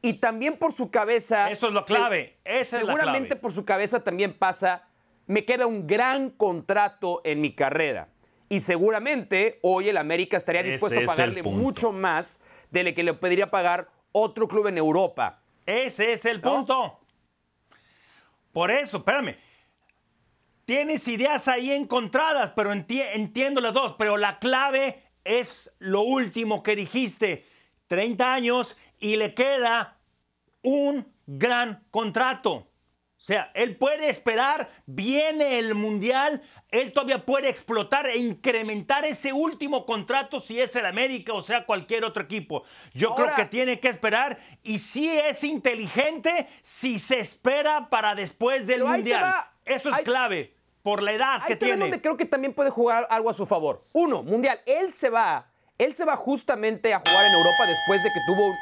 y también por su cabeza. Eso es lo se- clave, esa es la seguramente clave. por su cabeza también pasa, me queda un gran contrato en mi carrera. Y seguramente hoy el América estaría dispuesto es a pagarle mucho más de lo que le pediría pagar otro club en Europa. Ese es el punto. Por eso, espérame. Tienes ideas ahí encontradas, pero enti- entiendo las dos. Pero la clave es lo último que dijiste. 30 años y le queda un gran contrato. O sea, él puede esperar, viene el Mundial, él todavía puede explotar e incrementar ese último contrato si es el América o sea cualquier otro equipo. Yo Ahora- creo que tiene que esperar y sí es inteligente si se espera para después del Mundial. Eso es Ahí- clave, por la edad Ahí que tiene. donde creo que también puede jugar algo a su favor. Uno, mundial. Él se va, él se va justamente a jugar en Europa después de que tuvo un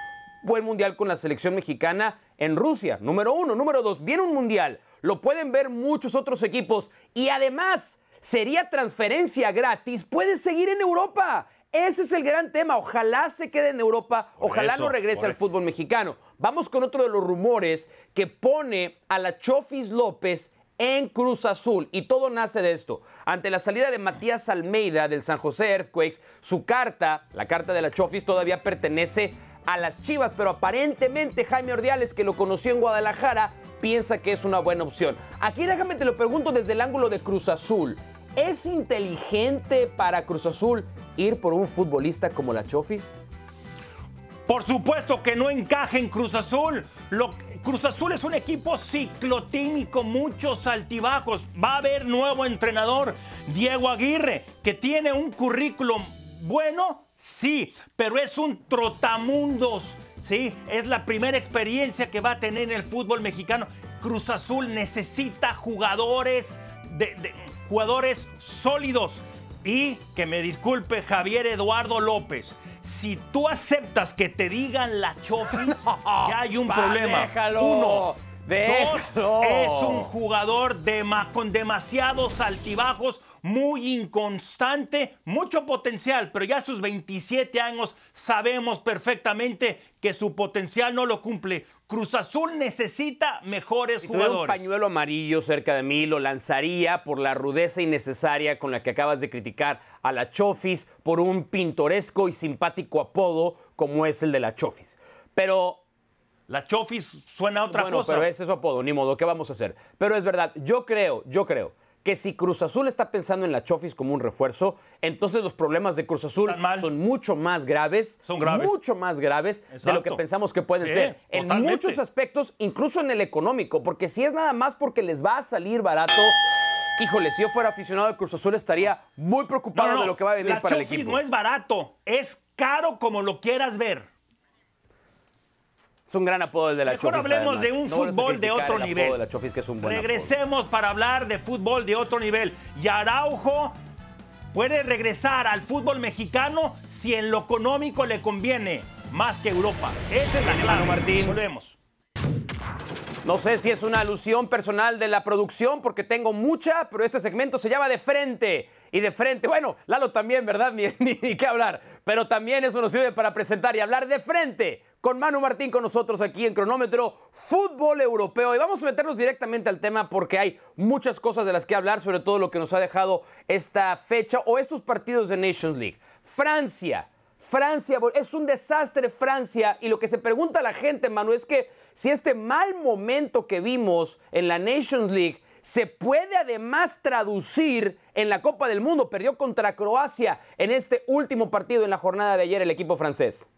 buen mundial con la selección mexicana en Rusia. Número uno. Número dos, viene un mundial. Lo pueden ver muchos otros equipos. Y además, sería transferencia gratis. Puede seguir en Europa. Ese es el gran tema. Ojalá se quede en Europa. Por Ojalá eso, no regrese al eso. fútbol mexicano. Vamos con otro de los rumores que pone a la Chofis López en Cruz Azul. Y todo nace de esto. Ante la salida de Matías Almeida del San José Earthquakes, su carta, la carta de la Chofis, todavía pertenece a las Chivas, pero aparentemente Jaime Ordiales, que lo conoció en Guadalajara, piensa que es una buena opción. Aquí déjame te lo pregunto desde el ángulo de Cruz Azul. ¿Es inteligente para Cruz Azul ir por un futbolista como la Chofis? Por supuesto que no encaja en Cruz Azul. Lo- Cruz Azul es un equipo ciclotímico, muchos altibajos. Va a haber nuevo entrenador, Diego Aguirre, que tiene un currículum bueno, sí, pero es un trotamundos, sí. Es la primera experiencia que va a tener en el fútbol mexicano. Cruz Azul necesita jugadores, de- jugadores sólidos. Y que me disculpe Javier Eduardo López, si tú aceptas que te digan la chofis, (laughs) ya hay un Pa, problema. déjalo, Uno. déjalo. Dos, es un jugador con demasiados altibajos, muy inconstante, mucho potencial, pero ya a sus 27 años sabemos perfectamente que su potencial no lo cumple. Cruz Azul necesita mejores Si tuviera un jugadores. pañuelo amarillo cerca de mí, lo lanzaría por la rudeza innecesaria con la que acabas de criticar a la Chofis por un pintoresco y simpático apodo como es el de la Chofis. Pero La Chofis suena a otra bueno, cosa. pero ese es su apodo, ni modo, ¿qué vamos a hacer? Pero es verdad, yo creo, yo creo que si Cruz Azul está pensando en la Chofis como un refuerzo, entonces los problemas de Cruz Azul son mucho más graves, Son graves. mucho más graves de lo que pensamos que pueden Sí, ser. En muchos aspectos, incluso en el económico, porque si es nada más porque les va a salir barato, híjole, si yo fuera aficionado de Cruz Azul estaría muy preocupado No, no, de lo que va a venir la para el Chofis equipo. no es barato, es caro como lo quieras ver. Es un gran apodo el de la Mejor Chofis. hablemos además. de un No fútbol de otro nivel. de la Chofis, que es un buen apodo. Regresemos para hablar de fútbol de otro nivel. Y Araujo puede regresar al fútbol mexicano si en lo económico le conviene más que Europa. Esa es la clave. Martín. Volvemos. No sé si es una alusión personal de la producción, porque tengo mucha, pero este segmento se llama De Frente. Y de frente, bueno, Lalo también, ¿verdad? (laughs) Ni, ni, ni qué hablar. Pero también eso nos sirve para presentar y hablar de frente con Manu Martín con nosotros aquí en Cronómetro Fútbol Europeo. Y vamos a meternos directamente al tema porque hay muchas cosas de las que hablar, sobre todo lo que nos ha dejado esta fecha o estos partidos de Nations League. Francia. Francia, es un desastre Francia y lo que se pregunta la gente, Manu, es que si este mal momento que vimos en la Nations League se puede además traducir en la Copa del Mundo. Perdió contra Croacia en este último partido en la jornada de ayer el equipo francés.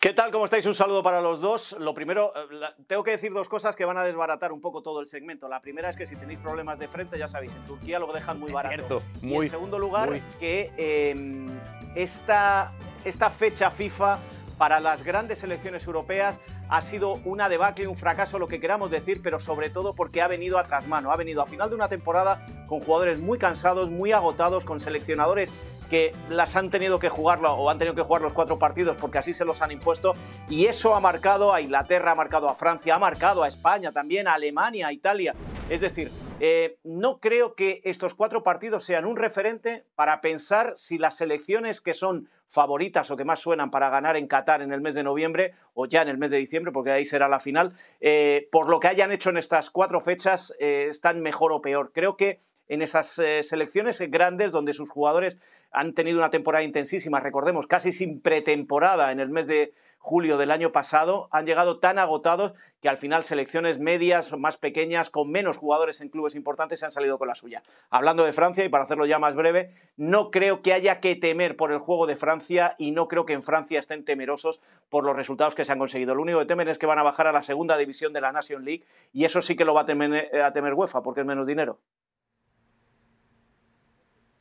¿Qué tal? ¿Cómo estáis? Un saludo para los dos. Lo primero, eh, tengo que decir dos cosas que van a desbaratar un poco todo el segmento. La primera es que si tenéis problemas de frente, ya sabéis, en Turquía lo dejan muy Es barato. cierto, y en segundo lugar, muy. que eh, esta, esta fecha FIFA para las grandes selecciones europeas ha sido una debacle, un fracaso, lo que queramos decir, pero sobre todo porque ha venido a trasmano, ha venido a final de una temporada con jugadores muy cansados, muy agotados, con seleccionadores que las han tenido que jugarlo o han tenido que jugar los cuatro partidos porque así se los han impuesto y eso ha marcado a Inglaterra, ha marcado a Francia, ha marcado a España también, a Alemania, a Italia. Es decir, eh, no creo que estos cuatro partidos sean un referente para pensar si las selecciones que son favoritas o que más suenan para ganar en Qatar en el mes de noviembre o ya en el mes de diciembre, porque ahí será la final, eh, por lo que hayan hecho en estas cuatro fechas, eh, están mejor o peor. Creo que en esas selecciones grandes donde sus jugadores han tenido una temporada intensísima, recordemos, casi sin pretemporada en el mes de julio del año pasado, han llegado tan agotados que al final selecciones medias, más pequeñas, con menos jugadores en clubes importantes, se han salido con la suya. Hablando de Francia, y para hacerlo ya más breve, no creo que haya que temer por el juego de Francia y no creo que en Francia estén temerosos por los resultados que se han conseguido. Lo único que temen es que van a bajar a la segunda división de la Nation League y eso sí que lo va a temer, temer UEFA porque es menos dinero.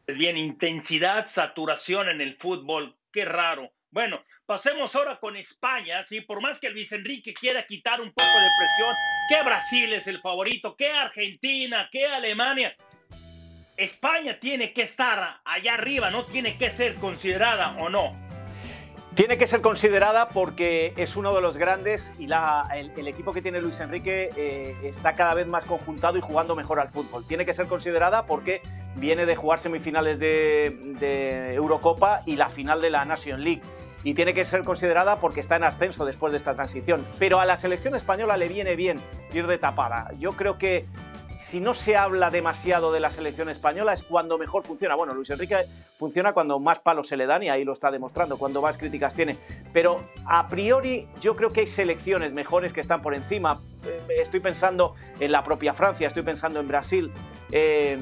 Es bien, intensidad, saturación en el fútbol, qué raro. Bueno, pasemos ahora con España, ¿sí? Por más que Luis Enrique quiera quitar un poco de presión, que Brasil es el favorito, que Argentina, que Alemania. España tiene que estar allá arriba, ¿no? Tiene que ser considerada o no. Tiene que ser considerada porque es uno de los grandes y la, el, el, equipo que tiene Luis Enrique eh, está cada vez más conjuntado y jugando mejor al fútbol. Tiene que ser considerada porque viene de jugar semifinales de, de Eurocopa y la final de la Nation League y tiene que ser considerada porque está en ascenso después de esta transición. Pero a la selección española le viene bien ir de tapada. Yo creo que si no se habla demasiado de la selección española es cuando mejor funciona. Bueno, Luis Enrique funciona cuando más palos se le dan y ahí lo está demostrando, cuando más críticas tiene. Pero a priori yo creo que hay selecciones mejores que están por encima. Estoy pensando en la propia Francia, estoy pensando en Brasil, eh,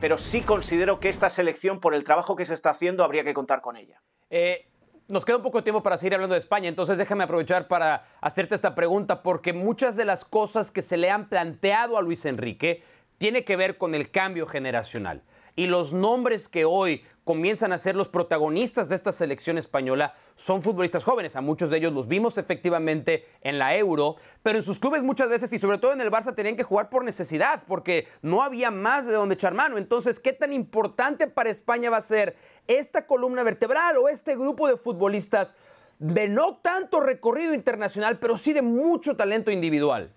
pero sí considero que esta selección, por el trabajo que se está haciendo, habría que contar con ella. Eh, nos queda un poco de tiempo para seguir hablando de España, entonces déjame aprovechar para hacerte esta pregunta, porque muchas de las cosas que se le han planteado a Luis Enrique tiene que ver con el cambio generacional. Y los nombres que hoy comienzan a ser los protagonistas de esta selección española son futbolistas jóvenes. A muchos de ellos los vimos efectivamente en la Euro, pero en sus clubes muchas veces y sobre todo en el Barça tenían que jugar por necesidad, porque no había más de donde echar mano. Entonces, ¿qué tan importante para España va a ser esta columna vertebral o este grupo de futbolistas de no tanto recorrido internacional, pero sí de mucho talento individual?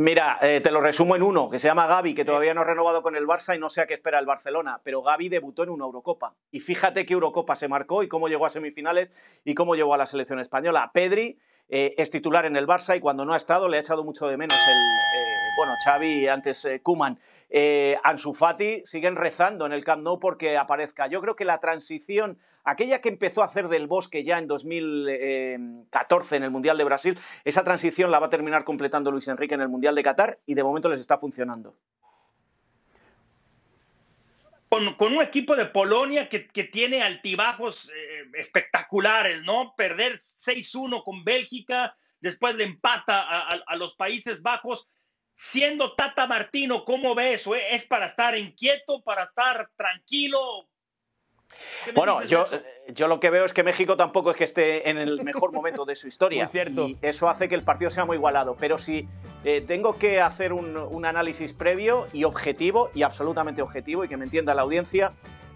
Mira, eh, te lo resumo en uno, que se llama Gaby, que todavía no ha renovado con el Barça y no sé a qué espera el Barcelona, pero Gaby debutó en una Eurocopa. Y fíjate qué Eurocopa se marcó y cómo llegó a semifinales y cómo llegó a la selección española. Pedri eh, es titular en el Barça y cuando no ha estado le ha echado mucho de menos el... Eh, bueno, Xavi, antes eh, Kuman, eh, Ansu Fati, siguen rezando en el Camp Nou porque aparezca. Yo creo que la transición, aquella que empezó a hacer del Bosque ya en 2014 en el Mundial de Brasil, esa transición la va a terminar completando Luis Enrique en el Mundial de Qatar y de momento les está funcionando. Con, un equipo de Polonia que, tiene altibajos eh, espectaculares, ¿no? Perder 6-1 con Bélgica, después le empata a, los Países Bajos. Siendo Tata Martino, ¿cómo ves? ¿Es para estar inquieto, para estar tranquilo? Bueno, yo, yo lo que veo es que México tampoco es que esté en el (laughs) mejor momento de su historia. Muy cierto. Y eso hace que el partido sea muy igualado. Pero si eh, tengo que hacer un, un, análisis previo y objetivo, y absolutamente objetivo, y que me entienda la audiencia,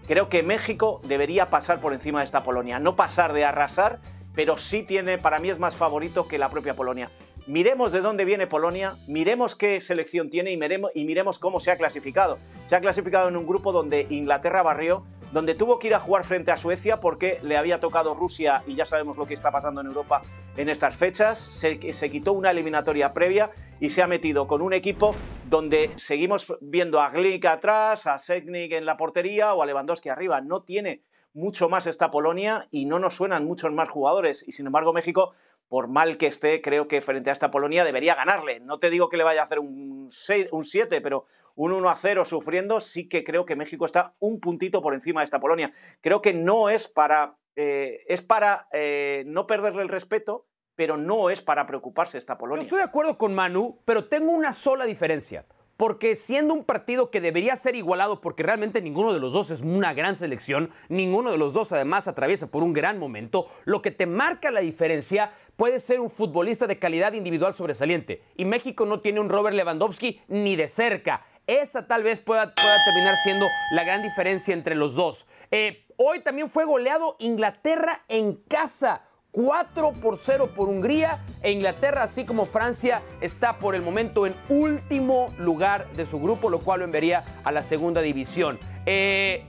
creo que México debería pasar por encima de esta Polonia. No pasar de arrasar, pero sí tiene, para mí es más favorito que la propia Polonia. Miremos de dónde viene Polonia, miremos qué selección tiene y miremos, y miremos cómo se ha clasificado. Se ha clasificado en un grupo donde Inglaterra barrió, donde tuvo que ir a jugar frente a Suecia porque le había tocado Rusia y ya sabemos lo que está pasando en Europa en estas fechas. Se, se quitó una eliminatoria previa y se ha metido con un equipo donde seguimos viendo a Glick atrás, a Seknik en la portería o a Lewandowski arriba. No tiene mucho más esta Polonia y no nos suenan muchos más jugadores. Y sin embargo, México por mal que esté, creo que frente a esta Polonia debería ganarle. No te digo que le vaya a hacer un 7, pero un 1 a 0 sufriendo, sí que creo que México está un puntito por encima de esta Polonia. Creo que no es para, eh, es para eh, no perderle el respeto, pero no es para preocuparse esta Polonia. Yo estoy de acuerdo con Manu, pero tengo una sola diferencia. Porque siendo un partido que debería ser igualado, porque realmente ninguno de los dos es una gran selección, ninguno de los dos además atraviesa por un gran momento, lo que te marca la diferencia puede ser un futbolista de calidad individual sobresaliente. Y México no tiene un Robert Lewandowski ni de cerca. Esa tal vez pueda, terminar siendo la gran diferencia entre los dos. Eh, hoy también fue goleado Inglaterra en casa. 4 por 0 por Hungría e Inglaterra, así como Francia, está por el momento en último lugar de su grupo, lo cual lo enviaría a la segunda división. Eh,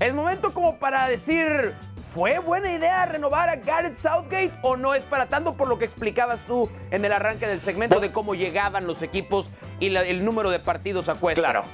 es momento como para decir, ¿fue buena idea renovar a Gareth Southgate o no es para tanto por lo que explicabas tú en el arranque del segmento de cómo llegaban los equipos y la, el número de partidos a cuestas? Claro.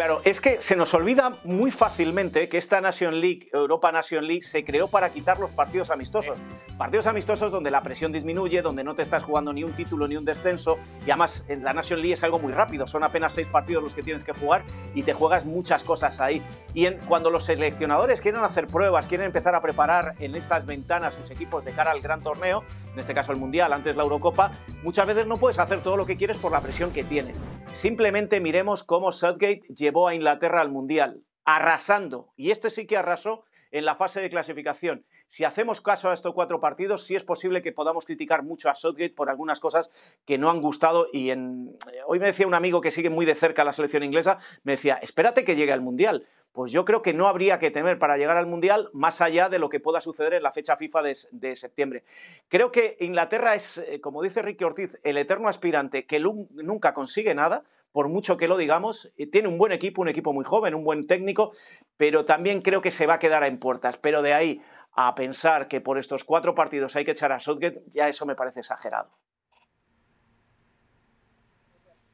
Claro, es que se nos olvida muy fácilmente que esta Nation League, Europa Nation League, se creó para quitar los partidos amistosos. Partidos amistosos donde la presión disminuye, donde no te estás jugando ni un título ni un descenso. Y además, en la Nation League es algo muy rápido. Son apenas seis partidos los que tienes que jugar y te juegas muchas cosas ahí. Y cuando los seleccionadores quieren hacer pruebas, quieren empezar a preparar en estas ventanas sus equipos de cara al gran torneo, en este caso el Mundial, antes la Eurocopa, muchas veces no puedes hacer todo lo que quieres por la presión que tienes. Simplemente miremos cómo Southgate llevó a Inglaterra al Mundial, arrasando. Y este sí que arrasó en la fase de clasificación. Si hacemos caso a estos cuatro partidos, sí es posible que podamos criticar mucho a Southgate por algunas cosas que no han gustado. Y en... hoy me decía un amigo que sigue muy de cerca la selección inglesa, me decía, espérate que llegue al Mundial. Pues yo creo que no habría que temer para llegar al Mundial más allá de lo que pueda suceder en la fecha FIFA de, de septiembre. Creo que Inglaterra es, eh, como dice Ricky Ortiz, el eterno aspirante que nunca consigue nada, por mucho que lo digamos. Eh, Tiene un buen equipo, un equipo muy joven, un buen técnico, pero también creo que se va a quedar en puertas. Pero de ahí a pensar que por estos cuatro partidos hay que echar a Southgate, ya eso me parece exagerado.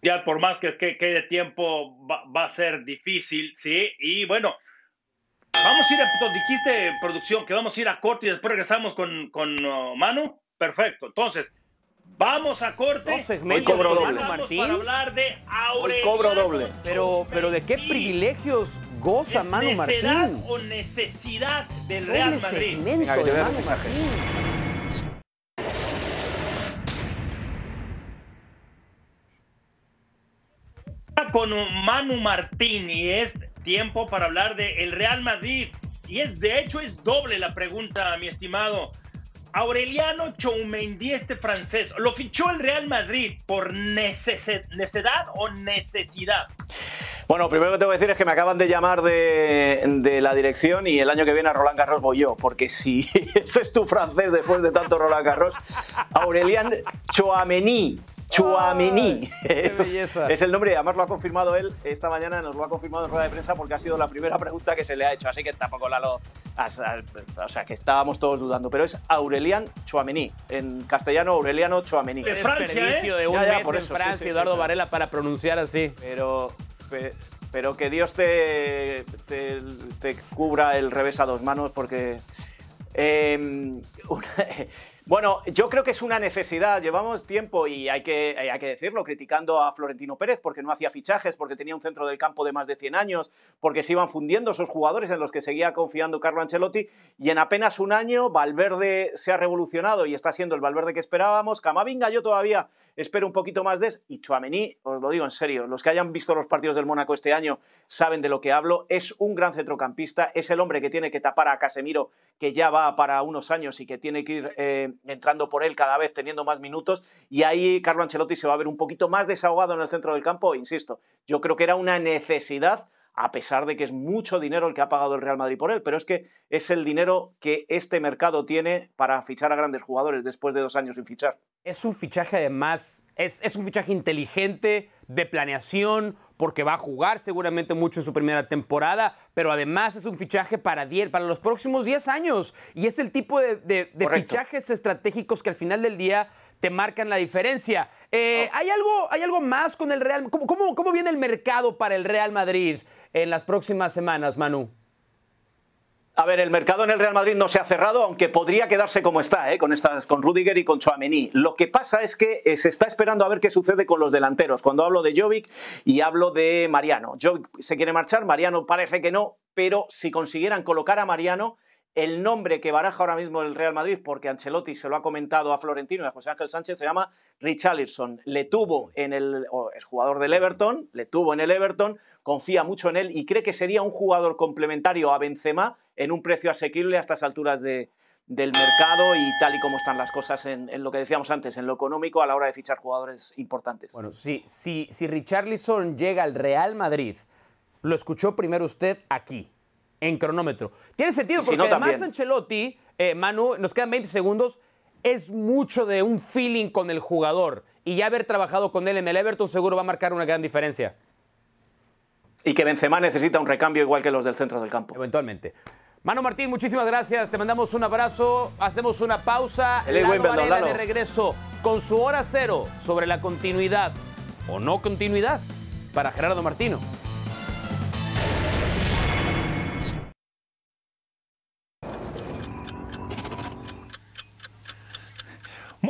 ya por más que que quede tiempo va, a ser difícil, ¿sí? Y bueno, vamos a ir a, tú dijiste producción que vamos a ir a corte y después regresamos con, con uh, Manu, perfecto, entonces vamos a corte. Dos segmentos Hoy cobro doble. Martín. para hablar de Hoy Aureliano cobro doble. Pero, pero ¿de qué privilegios goza ¿Es Manu Martín? o necesidad del Real Doble Madrid? segmento Venga, que te de Manu. Martín. con Manu Martín y es tiempo para hablar de el Real Madrid. Y es de hecho es doble la pregunta, mi estimado. Aureliano Choumendy, este francés, ¿lo fichó el Real Madrid por necedad o necesidad? Bueno, primero que tengo que decir es que me acaban de llamar de, la dirección y el año que viene a Roland Garros voy yo, porque si (laughs) ese es tu francés después de tanto Roland Garros, Aurelian Chouameni. Chouameni. qué (laughs) Es, belleza. es el nombre y además lo ha confirmado él esta mañana, nos lo ha confirmado en rueda de prensa porque ha sido la primera pregunta que se le ha hecho, así que tampoco la lo... O sea, que estábamos todos dudando, pero es Aurelian Chouameni. En castellano, Aureliano Chouameni. De Francia, Desperdicio ¿eh? de un Ya, ya, mes por en eso, sí, Francia, sí, sí, Eduardo claro. Varela, para pronunciar así. Pero, pe- pero que Dios te, te, te cubra el revés a dos manos porque... eh, (laughs) una- bueno, yo creo que es una necesidad. Llevamos tiempo, y hay que, hay que decirlo, criticando a Florentino Pérez porque no hacía fichajes, porque tenía un centro del campo de más de 100 años, porque se iban fundiendo esos jugadores en los que seguía confiando Carlo Ancelotti. Y en apenas un año, Valverde se ha revolucionado y está siendo el Valverde que esperábamos. Camavinga yo todavía espero un poquito más de... Y Chouameni, os lo digo en serio, los que hayan visto los partidos del Mónaco este año saben de lo que hablo. Es un gran centrocampista, es el hombre que tiene que tapar a Casemiro, que ya va para unos años y que tiene que ir eh, entrando por él cada vez teniendo más minutos. Y ahí Carlo Ancelotti se va a ver un poquito más desahogado en el centro del campo. Insisto, yo creo que era una necesidad a pesar de que es mucho dinero el que ha pagado el Real Madrid por él, pero es que es el dinero que este mercado tiene para fichar a grandes jugadores después de dos años sin fichar. Es un fichaje además, es, es un fichaje inteligente, de planeación, porque va a jugar seguramente mucho en su primera temporada, pero además es un fichaje para, 10, para los próximos 10 años. Y es el tipo de, de- de Correcto. fichajes estratégicos que al final del día te marcan la diferencia. Eh, ¿hay, algo, ¿Hay algo más con el Real ¿Cómo, cómo, cómo viene el mercado para el Real Madrid en las próximas semanas, Manu? A ver, el mercado en el Real Madrid no se ha cerrado, aunque podría quedarse como está, ¿eh? con, estas, con Rudiger y con Chouameni. Lo que pasa es que eh, se está esperando a ver qué sucede con los delanteros. Cuando hablo de Jovic y hablo de Mariano. Jovic se quiere marchar, Mariano parece que no, pero si consiguieran colocar a Mariano, el nombre que baraja ahora mismo el Real Madrid, porque Ancelotti se lo ha comentado a Florentino y a José Ángel Sánchez, se llama Richarlison. Le tuvo en el. es jugador del Everton, le tuvo en el Everton, confía mucho en él y cree que sería un jugador complementario a Benzema en un precio asequible a estas alturas de- del mercado y tal y como están las cosas en, en lo que decíamos antes, en lo económico a la hora de fichar jugadores importantes. Bueno, si, si, si Richarlison llega al Real Madrid, lo escuchó primero usted aquí, en cronómetro. Tiene sentido, Y si porque no, además. Ancelotti, eh, Manu, nos quedan 20 segundos, es mucho de un feeling con el jugador. Y ya haber trabajado con él en el Everton seguro va a marcar una gran diferencia, Y que Benzema necesita un recambio igual que los del centro del campo. eventualmente. Manu Martín, muchísimas gracias. Te mandamos un abrazo. Hacemos una pausa. L.A. Lalo Lalo. de regreso con su hora cero sobre la continuidad o no continuidad para Gerardo Martino.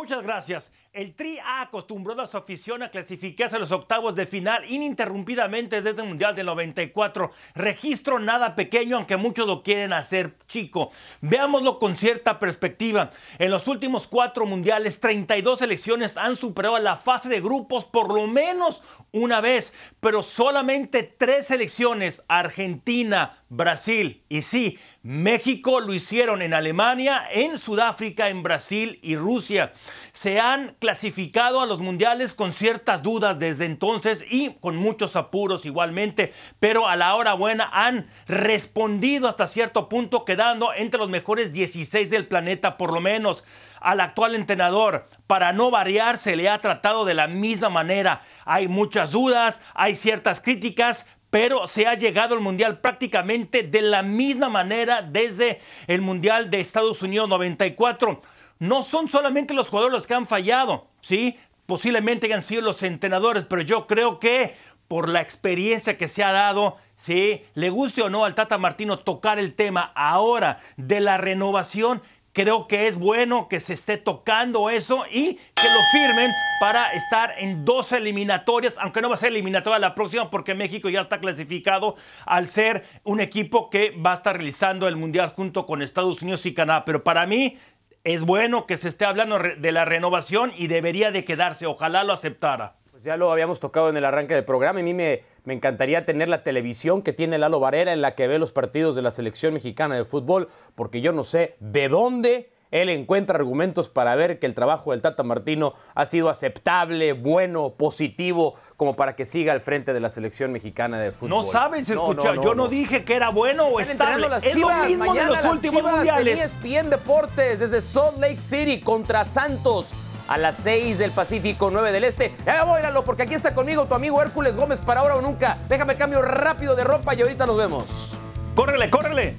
Muchas gracias. El Tri ha acostumbrado a su afición a clasificarse a los octavos de final ininterrumpidamente desde el Mundial del 94. Registro nada pequeño, aunque muchos lo quieren hacer chico. Veámoslo con cierta perspectiva. En los últimos cuatro mundiales, 32 selecciones han superado la fase de grupos por lo menos una vez, pero solamente tres selecciones, Argentina, Brasil y sí, México lo hicieron en Alemania, en Sudáfrica, en Brasil y Rusia. Se han clasificado a los mundiales con ciertas dudas desde entonces y con muchos apuros igualmente, pero a la hora buena han respondido hasta cierto punto quedando entre los mejores 16 del planeta por lo menos. Al actual entrenador, para no variar, se le ha tratado de la misma manera. Hay muchas dudas, hay ciertas críticas, pero se ha llegado al Mundial prácticamente de la misma manera desde el Mundial de Estados Unidos 94. No son solamente los jugadores los que han fallado, ¿sí? Posiblemente hayan sido los entrenadores, pero yo creo que por la experiencia que se ha dado, ¿sí? Le guste o no al Tata Martino tocar el tema ahora de la renovación, Creo que es bueno que se esté tocando eso y que lo firmen para estar en dos eliminatorias, aunque no va a ser eliminatoria la próxima porque México ya está clasificado al ser un equipo que va a estar realizando el Mundial junto con Estados Unidos y Canadá. Pero para mí es bueno que se esté hablando de la renovación y debería de quedarse. Ojalá lo aceptara. Pues ya lo habíamos tocado en el arranque del programa. A mí me, me encantaría tener la televisión que tiene Lalo Varela en la que ve los partidos de la selección mexicana de fútbol, porque yo no sé de dónde él encuentra argumentos para ver que el trabajo del Tata Martino ha sido aceptable, bueno, positivo, como para que siga al frente de la selección mexicana de fútbol. No sabes escuchar, yo no, dije que era bueno o estable. Las es lo mismo Mañana de los las últimos Chivas mundiales. En ESPN Deportes desde Salt Lake City contra Santos a las 6 del Pacífico, 9 del Este. Ya voy, Lalo, porque aquí está conmigo tu amigo Hércules Gómez para ahora o nunca. Déjame cambio rápido de ropa y ahorita nos vemos. Córrele, córrele.